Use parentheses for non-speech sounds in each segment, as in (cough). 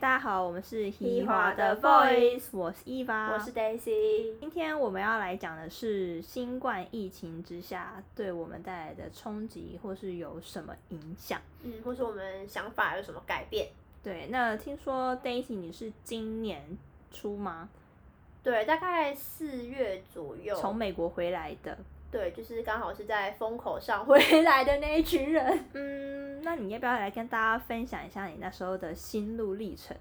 大家好，我们是嘻哈的 Voice，我是 Eva，我是 Daisy。今天我们要来讲的是新冠疫情之下对我们带来的冲击，或是有什么影响？嗯，或是我们想法有什么改变？对，那听说 Daisy 你是今年初吗？对，大概四月左右从美国回来的。对，就是刚好是在风口上回 (laughs) 来的那一群人。嗯，那你要不要来跟大家分享一下你那时候的心路历程？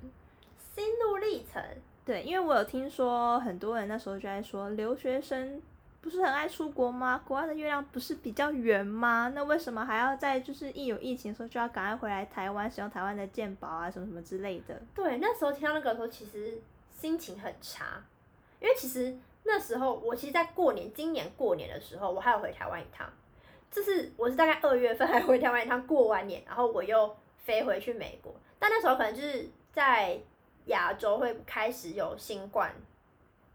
心路历程？对，因为我有听说很多人那时候就在说，留学生不是很爱出国吗？国外的月亮不是比较圆吗？那为什么还要在就是一有疫情的时候就要赶快回来台湾使用台湾的健保啊，什么什么之类的？对，那时候听到那个时候，其实心情很差，因为其实。那时候我其实，在过年，今年过年的时候，我还有回台湾一趟。就是我是大概二月份还回台湾一趟，过完年，然后我又飞回去美国。但那时候可能就是在亚洲会开始有新冠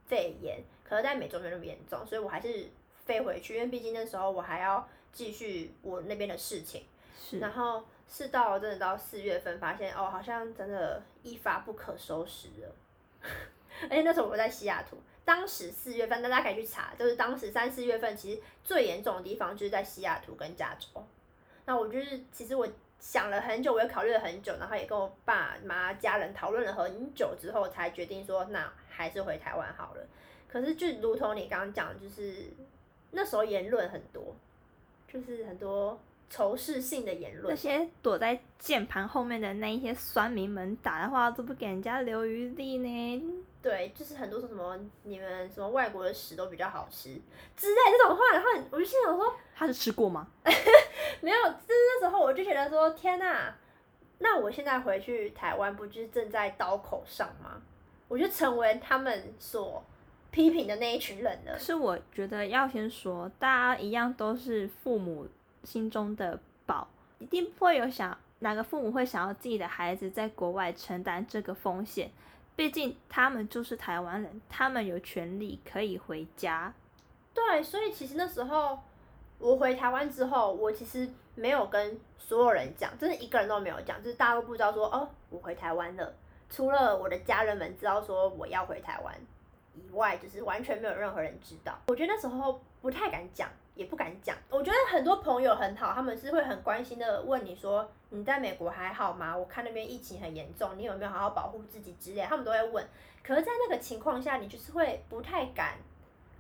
肺炎，可能在美洲没那么严重，所以我还是飞回去，因为毕竟那时候我还要继续我那边的事情。是。然后是到真的到四月份，发现哦，好像真的一发不可收拾了。(laughs) 而且那时候我在西雅图。当时四月份，大家可以去查，就是当时三四月份，其实最严重的地方就是在西雅图跟加州。那我就是，其实我想了很久，我也考虑了很久，然后也跟我爸妈家人讨论了很久之后，才决定说，那还是回台湾好了。可是就如同你刚刚讲，就是那时候言论很多，就是很多仇视性的言论。那些躲在键盘后面的那一些酸民们打的话，都不给人家留余地呢。对，就是很多说什么你们什么外国的屎都比较好吃之类这种话，然后我就心想说，他是吃过吗？(laughs) 没有，就是那时候我就觉得说，天呐，那我现在回去台湾，不就是正在刀口上吗？我就成为他们所批评的那一群人了。可是我觉得要先说，大家一样都是父母心中的宝，一定不会有想哪个父母会想要自己的孩子在国外承担这个风险。毕竟他们就是台湾人，他们有权利可以回家。对，所以其实那时候我回台湾之后，我其实没有跟所有人讲，真的一个人都没有讲，就是大家都不知道说哦，我回台湾了。除了我的家人们知道说我要回台湾以外，就是完全没有任何人知道。我觉得那时候不太敢讲。也不敢讲，我觉得很多朋友很好，他们是会很关心的问你说你在美国还好吗？我看那边疫情很严重，你有没有好好保护自己之类，他们都会问。可是，在那个情况下，你就是会不太敢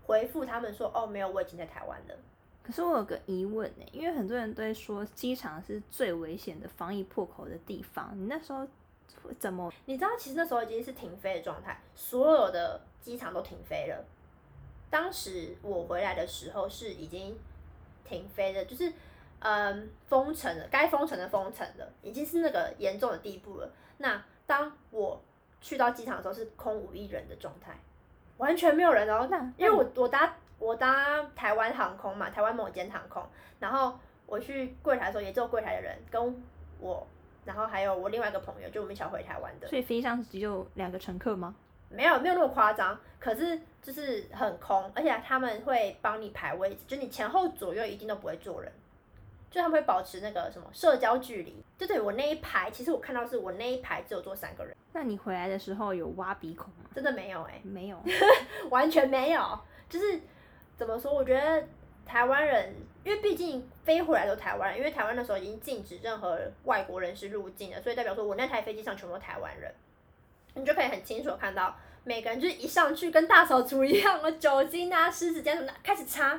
回复他们说哦，没有，我已经在台湾了。可是我有个疑问呢，因为很多人都会说机场是最危险的防疫破口的地方，你那时候怎么？你知道，其实那时候已经是停飞的状态，所有的机场都停飞了。当时我回来的时候是已经停飞的，就是嗯封城了，该封城的封城了，已经是那个严重的地步了。那当我去到机场的时候是空无一人的状态，完全没有人哦。那因为我我搭我搭台湾航空嘛，台湾某间航空，然后我去柜台的时候也只有柜台的人跟我，然后还有我另外一个朋友，就我们一起回台湾的。所以飞机上只有两个乘客吗？没有没有那么夸张，可是就是很空，而且他们会帮你排位置，就你前后左右一定都不会坐人，就他们会保持那个什么社交距离。就对我那一排，其实我看到是我那一排只有坐三个人。那你回来的时候有挖鼻孔吗？真的没有哎，没有，(laughs) 完全没有。就是怎么说？我觉得台湾人，因为毕竟飞回来都台湾人，因为台湾那时候已经禁止任何外国人是入境了，所以代表说我那台飞机上全部都台湾人。你就可以很清楚看到，每个人就是一上去跟大扫除一样，酒精啊、湿纸巾什么的开始擦，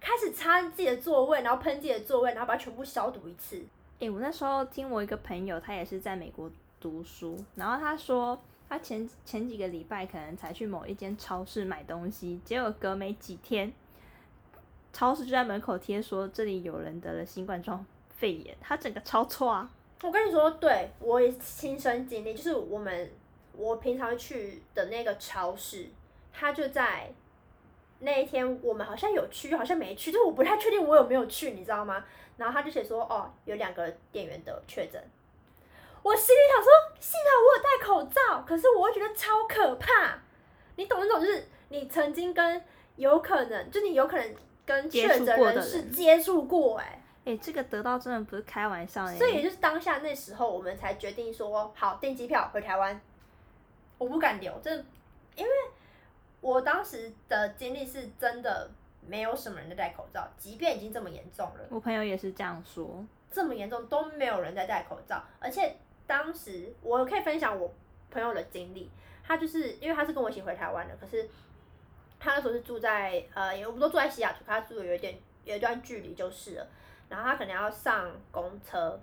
开始擦自己的座位，然后喷自己的座位，然后把它全部消毒一次。诶，我那时候听我一个朋友，他也是在美国读书，然后他说他前前几个礼拜可能才去某一间超市买东西，结果隔没几天，超市就在门口贴说这里有人得了新冠状肺炎，他整个超错啊！我跟你说，对我也亲身经历，就是我们。我平常去的那个超市，他就在那一天，我们好像有去，好像没去，就是我不太确定我有没有去，你知道吗？然后他就写说，哦，有两个店员的确诊。我心里想说，幸好我有戴口罩，可是我会觉得超可怕。你懂那种，就是你曾经跟有可能，就你有可能跟确诊人士接触过，哎。哎、这个得到真的不是开玩笑哎、所以也就是当下那时候，我们才决定说好订机票回台湾。我不敢留，真的，因为我当时的经历是真的没有什么人在戴口罩，即便已经这么严重了，我朋友也是这样说。这么严重都没有人在戴口罩，而且当时我可以分享我朋友的经历，他就是因为他是跟我一起回台湾的，可是他那时候是住在呃，我们都住在西雅图，他住的有一点有一段距离就是了，然后他可能要上公车，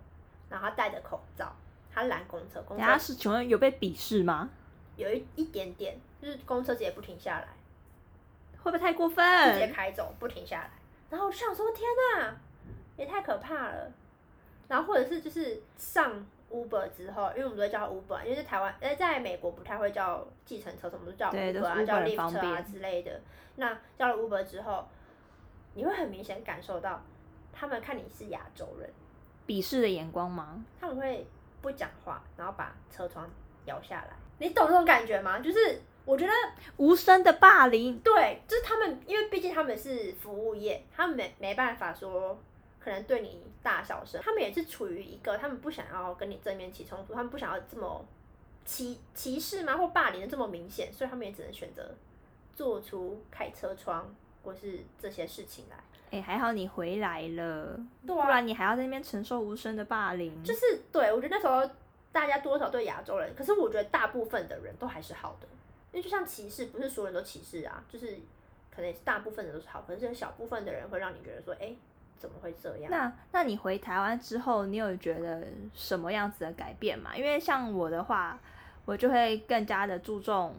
然后他戴着口罩，他拦公车，公车他是请问有被鄙视吗？有一一点点，就是公车直接不停下来，会不会太过分直接？开走，不停下来。然后我就想说，天哪，也太可怕了。然后或者是就是上 Uber 之后，因为我们都会叫 Uber，因为在台湾，呃，在美国不太会叫计程车，什么都叫 Uber 啊，叫 Lyft 啊之类的。那叫了 Uber 之后，你会很明显感受到，他们看你是亚洲人，鄙视的眼光吗？他们会不讲话，然后把车窗摇下来。你懂这种感觉吗？就是我觉得无声的霸凌，对，就是他们，因为毕竟他们是服务业，他们没没办法说可能对你大小声，他们也是处于一个他们不想要跟你正面起冲突，他们不想要这么歧歧视吗或霸凌的这么明显，所以他们也只能选择做出开车窗或是这些事情来。哎、还好你回来了，对啊不然你还要在那边承受无声的霸凌。就是对我觉得那时候大家多少对亚洲人，可是我觉得大部分的人都还是好的，因为就像歧视，不是所有人都歧视啊，就是可能是大部分人都是好，可是小部分的人会让你觉得说，哎、怎么会这样？那那你回台湾之后，你有觉得什么样子的改变吗？因为像我的话，我就会更加的注重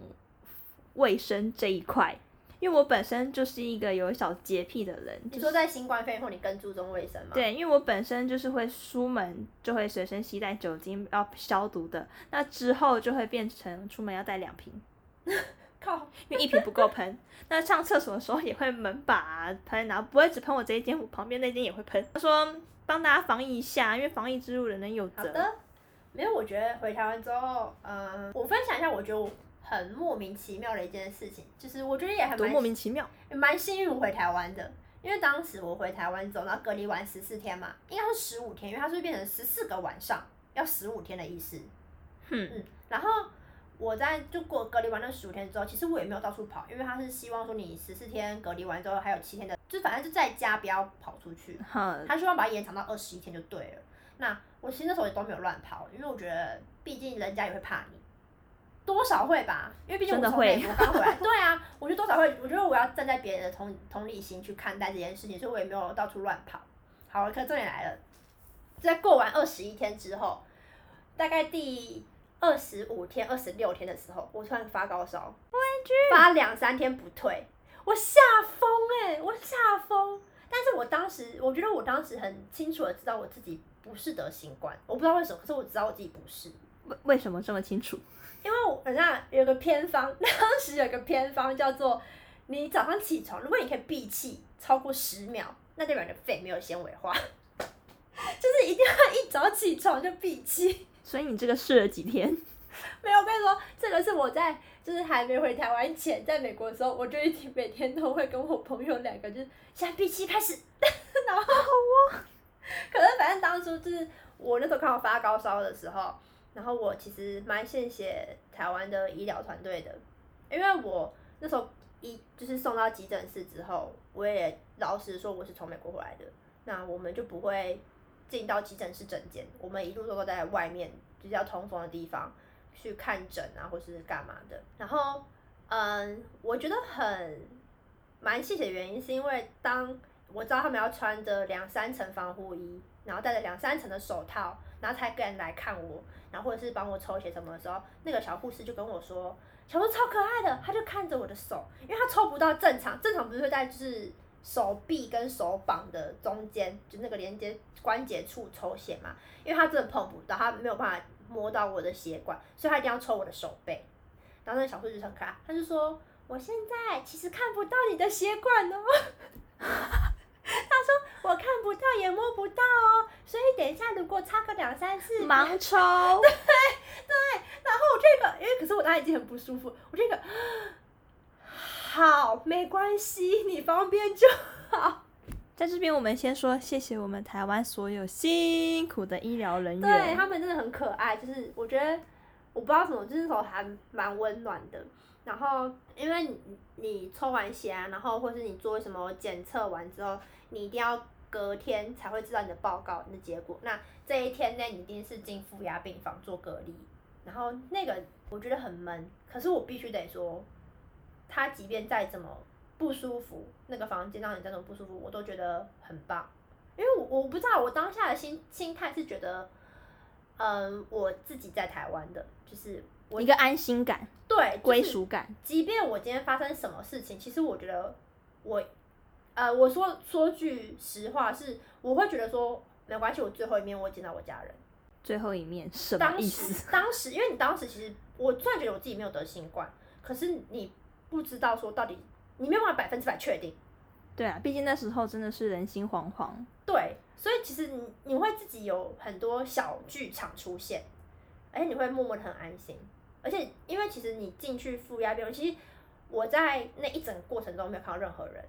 卫生这一块，因为我本身就是一个有小洁癖的人。就是你说在新冠肺炎后，你更注重卫生吗？，对，因为我本身就是会出门就会随身携带酒精要消毒的，那之后就会变成出门要带两瓶，(laughs) 靠，因为一瓶不够喷。那上厕所的时候也会门把啊喷，然后不会只喷我这一间，我旁边那间也会喷。他说帮大家防疫一下，因为防疫之路人人有责。好的。没有，我觉得回台湾之后，嗯、我分享一下，我觉得我很莫名其妙的一件事情，就是我觉得也还多蛮莫名其妙。也蛮幸运我回台湾的，因为当时我回台湾之后，然后隔离完十四天嘛，应该是十五天，因为它是变成十四个晚上，要十五天的意思。哼，嗯，然后我在就过隔离完那十五天之后，其实我也没有到处跑，因为他是希望说你十四天隔离完之后还有七天的，就反正就在家不要跑出去，哼，他希望把它延长到二十一天就对了。那我其实那时候也都没有乱跑，因为我觉得毕竟人家也会怕你。多少会吧，因为毕竟我真的会从美国刚回来，(laughs) 对啊，我觉得多少会，我觉得我要站在别人的同同理心去看待这件事情，所以我也没有到处乱跑。好，可重点来了，在过完二十一天之后，大概第二十五天、二十六天的时候，我突然发高烧，发两三天不退，我吓疯哎，我吓疯。但是我当时，我觉得我当时很清楚的知道我自己不是得新冠，我不知道为什么，可是我知道我自己不是。为为什么这么清楚？因为我好像有个偏方，当时有个偏方叫做，你早上起床，如果你可以闭气超过十秒，那代表你的肺没有纤维化，(laughs) 就是一定要一早起床就闭气。所以你这个试了几天？没有，我跟你说，这个是我在就是还没回台湾前，在美国的时候，我就一天每天都会跟我朋友两个就是现在闭气开始，(laughs) 然后我，可能反正当初就是我那时候刚好发高烧的时候，然后我其实蛮谢谢台湾的医疗团队的，因为我那时候一就是送到急诊室之后，我也老实说我是从美国回来的，那我们就不会进到急诊室诊间，我们一路都在外面，就是要通风的地方去看诊啊，或是干嘛的。然后，嗯，我觉得很蛮谢谢的原因，是因为当我知道他们要穿着两三层防护衣，然后戴着两三层的手套，然后才敢来看我，然后或者是帮我抽血什么的时候，那个小护士就跟我说，小鹿超可爱的，他就看着我的手，因为他抽不到正常，正常不是会在就是手臂跟手膀的中间，就那个连接关节处抽血嘛，因为他真的碰不到，他没有办法摸到我的血管，所以他一定要抽我的手背。然后那个小护士就很可爱，他就说我现在其实看不到你的血管哦。我看不到也摸不到哦，所以等一下如果插个两三次，盲抽，(laughs) 对对然后我这个，因为可是我当时已经很不舒服，我这个 (gasps) 好没关系，你方便就好。在这边，我们先说谢谢我们台湾所有辛苦的医疗人员，对他们真的很可爱，就是我觉得我不知道什么，就是说还蛮温暖的。然后因为你你抽完血啊，然后或是你做什么检测完之后，你一定要隔天才会知道你的报告、你的结果。那这一天内你一定是进负压病房做隔离，然后那个我觉得很闷，可是我必须得说，他即便再怎么。不舒服，那个房间让你再怎么不舒服，我都觉得很棒，因为我我不知道我当下的心心态是觉得，嗯，我自己在台湾的，就是我一个安心感，对，归属感。即便我今天发生什么事情，其实我觉得我，呃，我说说句实话，是我会觉得说没关系，我最后一面我见到我家人，最后一面什么意思？当时因为你当时其实我虽然觉得我自己没有得新冠，可是你不知道说到底。你没有办法百分之百确定，对啊，毕竟那时候真的是人心惶惶。对，所以其实你你会自己有很多小剧场出现，而且你会默默的很安心。而且因为其实你进去负压病其实我在那一整个过程中没有看到任何人，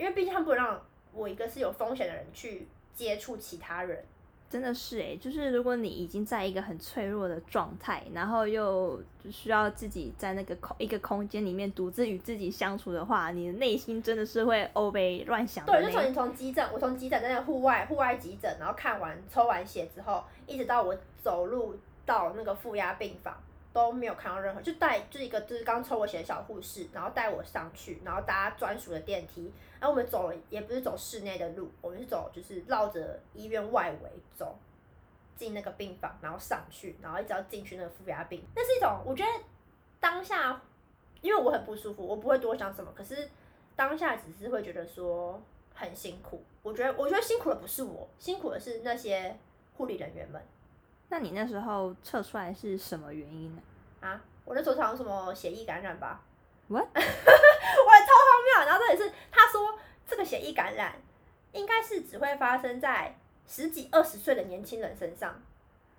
因为毕竟他们不能让我一个是有风险的人去接触其他人。真的是诶，就是如果你已经在一个很脆弱的状态，然后又需要自己在那个空一个空间里面独自与自己相处的话，你的内心真的是会欧被乱想。对，就从你从急诊，我从急诊在那户外户外急诊，然后看完抽完血之后，一直到我走路到那个负压病房。都没有看到任何，就带就一个就是刚抽我血的小护士，然后带我上去，然后搭专属的电梯，然后我们走了也不是走室内的路，我们是走就是绕着医院外围走，进那个病房，然后上去，然后一直要进去那个负压病，那是一种我觉得当下，因为我很不舒服，我不会多想什么，可是当下只是会觉得说很辛苦，我觉得我觉得辛苦的不是我，辛苦的是那些护理人员们。那你那时候测出来是什么原因呢？啊，我那时候好像什么血液感染吧。What？(laughs) 我超荒谬。然后这里是他说这个血液感染应该是只会发生在十几二十岁的年轻人身上。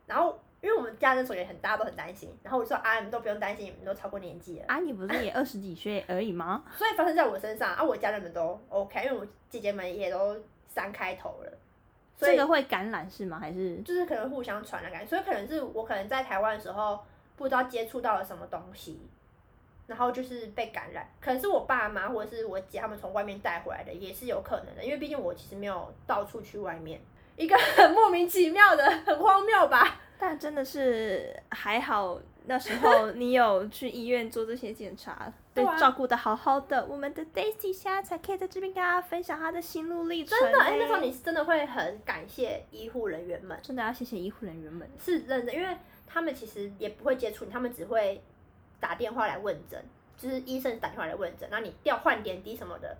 然后因为我们家人所也很大都很担心，然后我说啊，你们都不用担心，你们都超过年纪了。啊，你不是也二十几岁而已吗？所以发生在我身上啊，我家人们都 OK，因为我姐姐们也都三开头了。这个会感染是吗？还是就是可能互相传的感觉，所以可能是我可能在台湾的时候不知道接触到了什么东西，然后就是被感染。可能是我爸妈或者是我姐他们从外面带回来的，也是有可能的。因为毕竟我其实没有到处去外面，一个很莫名其妙的，很荒谬吧？但真的是还好，那时候你有去医院做这些检查。被照顾的好好的，我们的 Daisy 现在才可以在这边跟大家分享她的心路历程。真的，哎，那时候你是真的会很感谢医护人员们，真的要谢谢医护人员们，是认真，因为他们其实也不会接触你，他们只会打电话来问诊，就是医生打电话来问诊，然后你调换点滴什么的，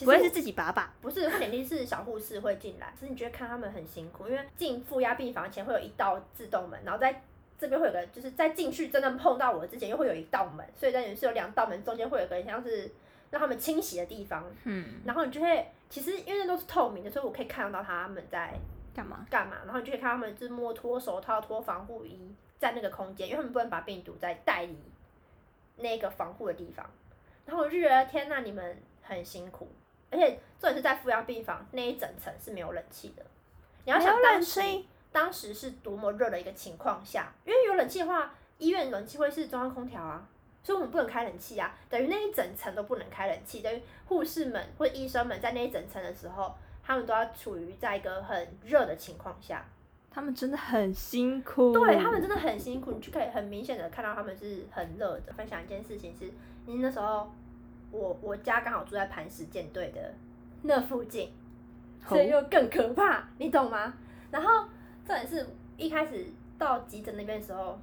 不会是自己拔吧？不是换点滴是小护士会进来，其实你觉得看他们很辛苦，因为进负压病房前会有一道自动门，然后在。这边会有个，就是在进去真正碰到我之前，又会有一道门，所以在里面是有两道门，中间会有个像是让他们清洗的地方。嗯。然后你就会，其实因为那都是透明的，所以我可以看得到他们在干嘛干嘛。然后你就可以看他们就是摸脱手套、脱防护衣，在那个空间，因为他们不能把病毒再带离那个防护的地方。然后我就觉得天呐，你们很辛苦，而且重点是在负压病房那一整层是没有冷气的。你要想当时。当时是多么热的一个情况下，因为有冷气的话，医院冷气会是中央空调啊，所以我们不能开冷气啊，等于那一整层都不能开冷气，等于护士们或医生们在那一整层的时候，他们都要处于在一个很热的情况下，他们真的很辛苦，对他们真的很辛苦，你就可以很明显的看到他们是很热的。分享一件事情是，因为那时候我我家刚好住在磐石舰队的那附近，所以又更可怕，你懂吗？然后。这也是一开始到急诊那边的时候，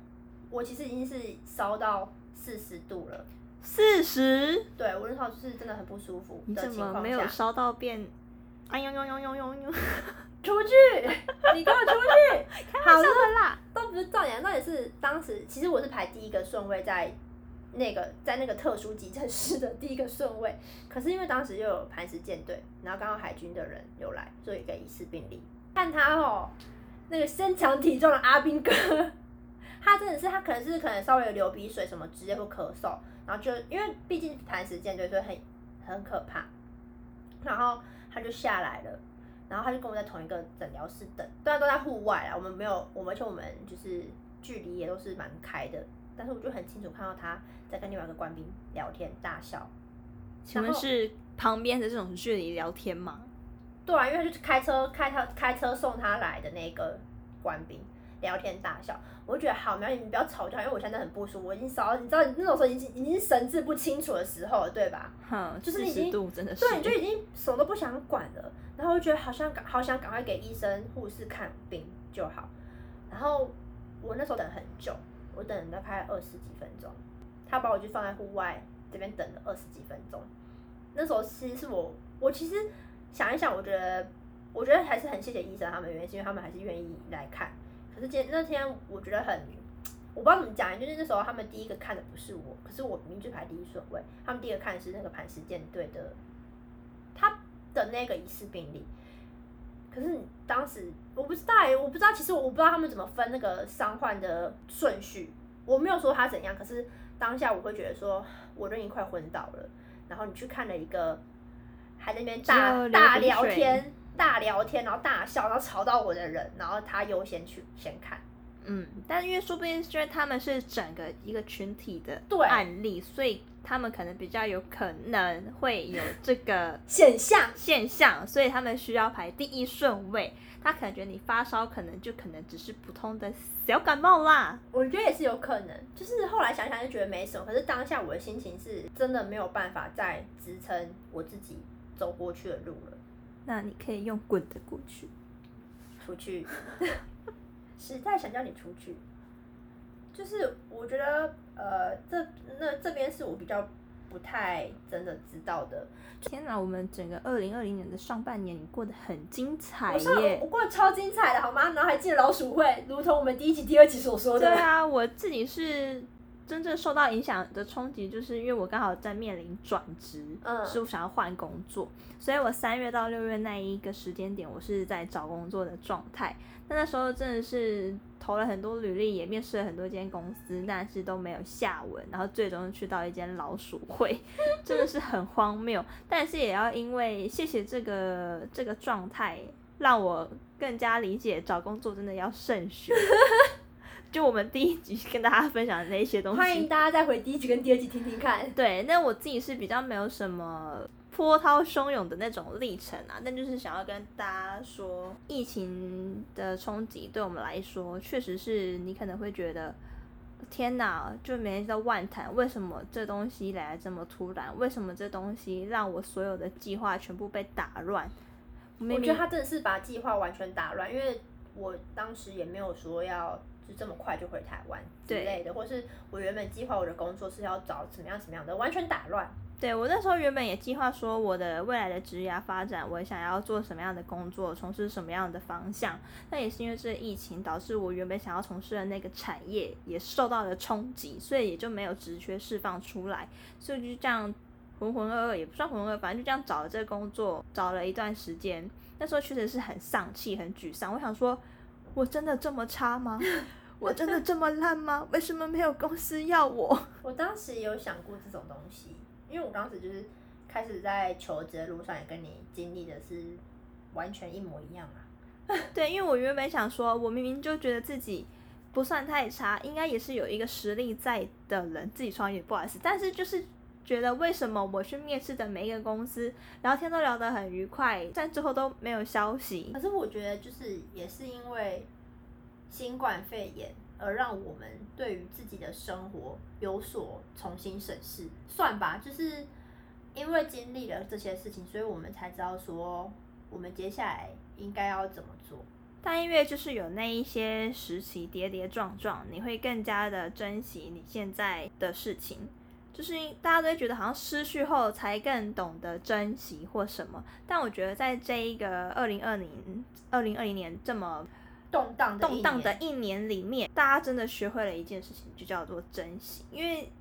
我其实已经是烧到四十度了。四十？对，我那时候就是真的很不舒服你怎么没有烧到变？哎呦呦呦呦呦呦！出去！(laughs) 你给我出去！好了啦，都不是重点，重点是当时其实我是排第一个顺位，在那个在那个特殊急诊室的第一个顺位。可是因为当时又有磐石舰队，然后刚好海军的人有来，所以一个疑似病例。看他哦。那个身强体壮的阿兵哥，他真的是他可能是可能稍微有流鼻水什么直接会咳嗽，然后就因为毕竟磐石舰队所以很很可怕，然后他他就下来了，然后他就跟我在同一个诊疗室等，当然都在户外啦，我们没有，我们而且我们就是距离也都是蛮开的，但是我就很清楚看到他在跟另外一个官兵聊天大笑。请问是旁边的这种距离聊天吗？对啊，因为就是开车开他开车送他来的那个官兵聊天大笑，我就觉得好，苗你不要吵架，因为我现在很不舒服，我已经烧，你知道你那种时候已经已经神志不清楚的时候了，对吧？哼，就是你已经度真的是，对，你就已经什么都不想管了，然后我觉得好像赶好想赶快给医生护士看病就好，然后我那时候等很久，我等了大概二十几分钟，他把我就放在户外这边等了二十几分钟，那时候其实是我我其实想一想，我觉得我觉得还是很谢谢医生他们，原因是因为他们还是愿意来看，可是那天我觉得很。我不知道怎么讲，就是那时候他们第一个看的不是我，可是我名字排第一顺位，他们第一个看的是那个磐石舰队的他的那个疑似病例。可是当时我不知道哎，我不知道，其实我不知道他们怎么分那个伤患的顺序。我没有说他怎样，可是当下我会觉得说，我都已经快昏倒了，然后你去看了一个还在那边大大聊天、大聊天，然后大笑，然后吵到我的人，然后他优先去先看。嗯，但因为说不定是因为他们是整个一个群体的对案例，所以他们可能比较有可能会有这个 (laughs) 现象现象，所以他们需要排第一顺位。他可能觉得你发烧，可能就可能只是普通的小感冒啦。我觉得也是有可能，就是后来想想就觉得没什么，可是当下我的心情是真的没有办法再支撑我自己走过去的路了。那你可以用滚的过去，出去。(laughs) 实在想叫你出去，就是我觉得，呃，这那这边是我比较不太真的知道的。天哪，我们整个二零二零年的上半年，你过得很精彩耶！我过得超精彩的，好吗？然后还进了老鼠会，如同我们第一集、第二集所说的。对啊，我自己是真正受到影响的冲击，就是因为我刚好在面临转职，嗯，是我想要换工作，所以我三月到六月那一个时间点，我是在找工作的状态。那那时候真的是投了很多履历，也面试了很多间公司，但是都没有下文，然后最终去到一间老鼠会，(laughs) 真的是很荒谬。但是也要因为谢谢这个这个状态，让我更加理解找工作真的要慎选。(laughs) 就我们第一集跟大家分享的那些东西，欢迎大家再回第一集跟第二集听听看。对，那我自己是比较没有什么。波涛汹涌的那种历程啊，但就是想要跟大家说，疫情的冲击对我们来说，确实是你可能会觉得，天哪，就每天在万谈，为什么这东西来的这么突然？为什么这东西让我所有的计划全部被打乱？我觉得他真的是把计划完全打乱，因为我当时也没有说要就这么快就回台湾之类的，或是我原本计划我的工作是要找怎么样什么样的，完全打乱。对我那时候原本也计划说我的未来的职业发展，我想要做什么样的工作，从事什么样的方向。那也是因为这疫情导致我原本想要从事的那个产业也受到了冲击，所以也就没有职缺释放出来，所以就这样浑浑噩噩，也不算浑浑噩，反正就这样找了这个工作，找了一段时间。那时候确实是很丧气、很沮丧。我想说，我真的这么差吗？(laughs) 我真的这么烂吗？为什么没有公司要我？(laughs) 我当时有想过这种东西。因为我当时就是开始在求职的路上，也跟你经历的是完全一模一样啊。(laughs) 对，因为我原本想说，我明明就觉得自己不算太差，应该也是有一个实力在的人，自己创业不好意思。但是就是觉得为什么我去面试的每一个公司聊天都聊得很愉快，但最后都没有消息。可是我觉得就是也是因为新冠肺炎。而让我们对于自己的生活有所重新审视，算吧，就是因为经历了这些事情，所以我们才知道说我们接下来应该要怎么做。但因为就是有那一些时期跌跌撞撞，你会更加的珍惜你现在的事情，就是大家都会觉得好像失去后才更懂得珍惜或什么。但我觉得在这一个二零二零二零二零年这么。动荡动荡的一年里面，大家真的学会了一件事情，就叫做珍惜。因为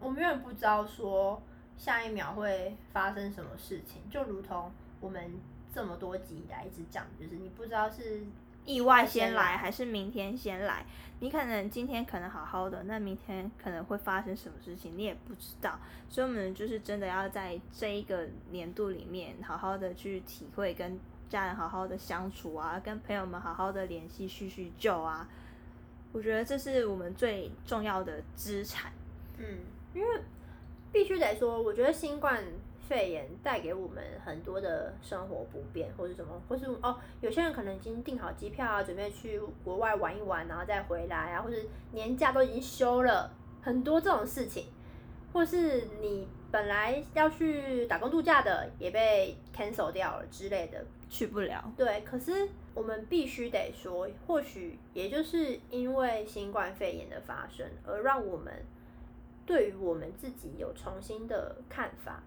我们永远不知道说下一秒会发生什么事情，就如同我们这么多集以来一直讲，就是你不知道是意外先先来，还是明天先来？你可能今天可能好好的，那明天可能会发生什么事情，你也不知道。所以，我们就是真的要在这一个年度里面，好好的去体会跟家人好好的相处啊，跟朋友们好好的联系叙叙旧啊。我觉得这是我们最重要的资产。嗯，因为必须得说，我觉得新冠肺炎带给我们很多的生活不便，或者什么，或是哦，有些人可能已经订好机票啊，准备去国外玩一玩，然后再回来啊，或者年假都已经休了，很多这种事情，或是你本来要去打工度假的，也被 cancel 掉了之类的，去不了。对，可是我们必须得说，或许也就是因为新冠肺炎的发生，而让我们对于我们自己有重新的看法，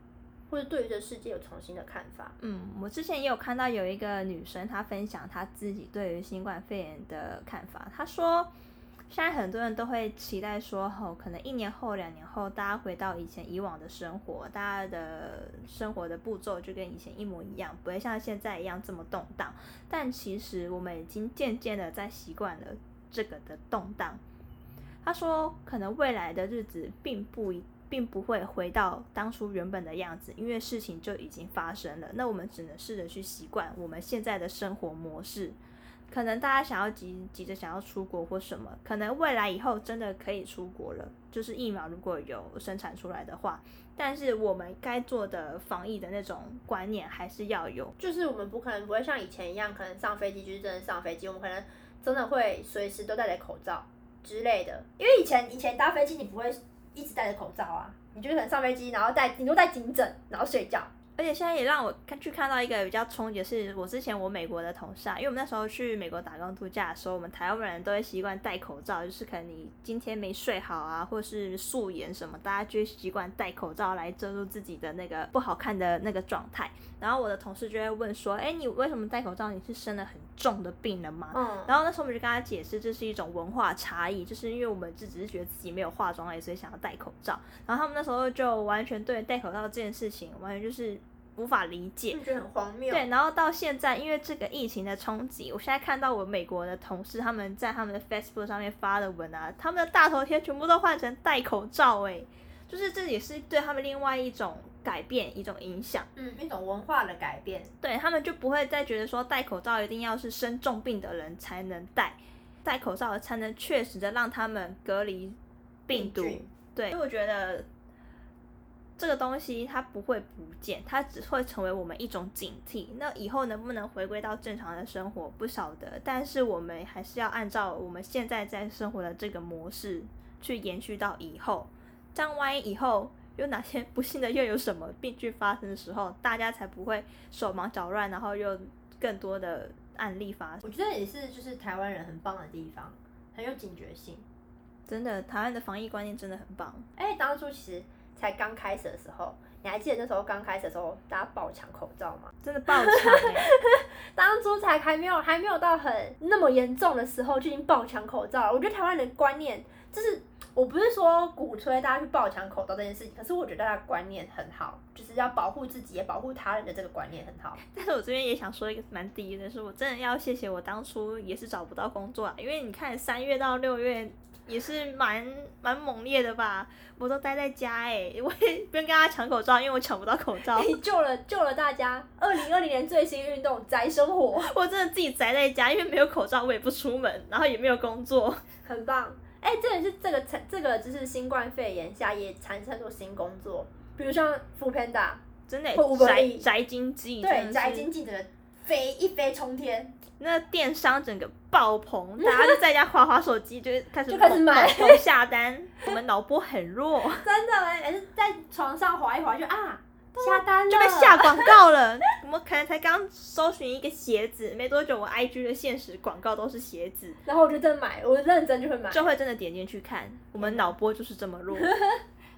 或者对于这世界有重新的看法。嗯，我之前也有看到有一个女生，她分享她自己对于新冠肺炎的看法。她说，现在很多人都会期待说，哦，可能一年后、两年后，大家回到以前以往的生活，大家的生活的步骤就跟以前一模一样，不会像现在一样这么动荡。但其实我们已经渐渐的在习惯了这个的动荡。他说，可能未来的日子并不一。并不会回到当初原本的样子，因为事情就已经发生了。那我们只能试着去习惯我们现在的生活模式。可能大家想要急急着想要出国或什么，可能未来以后真的可以出国了，就是疫苗如果有生产出来的话。但是我们该做的防疫的那种观念还是要有，就是我们不可能不会像以前一样，可能上飞机就是真的上飞机，我们可能真的会随时都戴着口罩之类的。因为以前以前搭飞机你不会。一直戴着口罩啊，你就可能上飞机，然后戴，你都戴颈枕，然后睡觉。而且现在也让我看去看到一个比较冲击的是，我之前我美国的同事啊，因为我们那时候去美国打工度假的时候，我们台湾人都会习惯戴口罩，就是可能你今天没睡好啊，或是素颜什么，大家就会习惯戴口罩来遮住自己的那个不好看的那个状态。然后我的同事就会问说，哎，你为什么戴口罩？你是生了很重的病了吗？嗯。然后那时候我们就跟他解释，这是一种文化差异，就是因为我们就只是觉得自己没有化妆而已，所以想要戴口罩。然后他们那时候就完全对戴口罩这件事情，完全就是。无法理解，觉得很荒谬。对，然后到现在，因为这个疫情的冲击，我现在看到我美国的同事他们在他们的 Facebook 上面发的文啊，他们的大头贴全部都换成戴口罩，哎，就是这也是对他们另外一种改变，一种影响，嗯，一种文化的改变。对他们就不会再觉得说戴口罩一定要是生重病的人才能戴，戴口罩才能确实的让他们隔离病毒。对，因为我觉得。这个东西它不会不见，它只会成为我们一种警惕。那以后能不能回归到正常的生活，不晓得。但是我们还是要按照我们现在在生活的这个模式去延续到以后。这样万一以后有哪些不幸的又有什么病菌发生的时候，大家才不会手忙脚乱，然后又更多的案例发生。我觉得也是，就是台湾人很棒的地方，很有警觉性。真的，台湾的防疫观念真的很棒。哎，当初其实。才刚开始的时候，你还记得那时候刚开始的时候，大家爆抢口罩吗？真的爆抢 (laughs) 当初才还没有还没有到很那么严重的时候，就已经爆抢口罩了。我觉得台湾人观念就是，我不是说鼓吹大家去爆抢口罩这件事情，可是我觉得大家观念很好，就是要保护自己也保护他人的这个观念很好。但是我这边也想说一个蛮第一的是，我真的要谢谢我当初也是找不到工作啊，因为你看三月到六月。也是蛮蛮猛烈的吧，我都待在家哎，我也不用跟大家抢口罩，因为我抢不到口罩。(laughs) 你救了救了大家！二零二零年最新运动宅生活，(laughs) 我真的自己宅在家，因为没有口罩，我也不出门，然后也没有工作，很棒。哎，这也是这个产这个就是新冠肺炎下也产生出新工作，比如像 f o o Panda，真的宅宅经济，对宅经济的飞一飞冲天。那电商整个爆棚，(laughs) 大家就在家划划手机，就开始 (laughs) 就开始买下单。(laughs) 我们脑波很弱，真的哎，是在床上划一划就啊下单就被下广告了。我们可能才刚搜寻一个鞋子，没多久我 IG 的现实广告都是鞋子，然后我就真的买，我认真就会买，就会真的点进去看。我们脑波就是这么弱。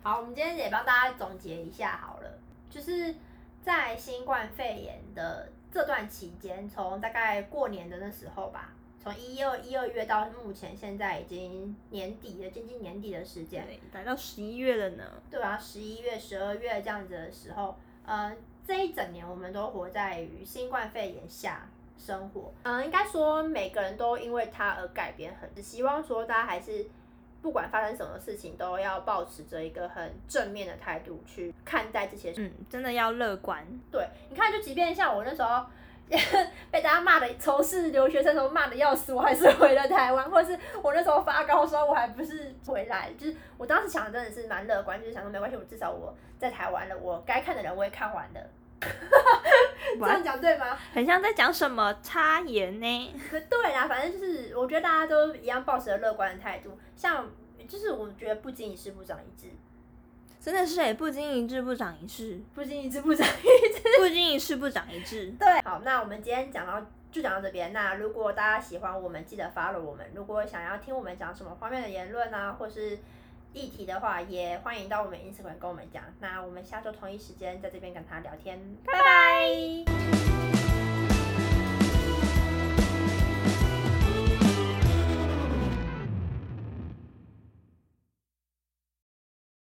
好，我们今天也帮大家总结一下好了，就是在新冠肺炎的。这段期间，从大概过年的那时候吧，从一二一二月到目前，现在已经年底了，接近年底的时间，来到十一月了呢。对啊，十一月、十二月这样子的时候，呃，这一整年我们都活在于新冠肺炎下生活。嗯，应该说每个人都因为他而改变很，只希望说大家还是不管发生什么事情，都要保持着一个很正面的态度去看待这些事。嗯，真的要乐观。对，你看，就即便像我那时候 (laughs) 被大家骂的仇视留学生的时候骂的要死，我还是回了台湾，或者是我那时候发高烧，我还不是回来，就是我当时想的真的是蛮乐观，就是想说没关系，我至少我在台湾了，我该看的人我也看完了。(laughs) 这样讲对吗？很像在讲什么插言呢？对啦，反正就是我觉得大家都一样，保持着乐观的态度。像就是我觉得不经一事不长一智，真的是哎，不经一事不长一智，不经一事不长一智，不经一事不长一智。对，好，那我们今天讲到就讲到这边。那如果大家喜欢我们，记得 follow 我们。如果想要听我们讲什么方面的言论啊，或是议题的话，也欢迎到我们 Instagram 跟我们讲。那我们下周同一时间在这边跟他聊天，拜拜。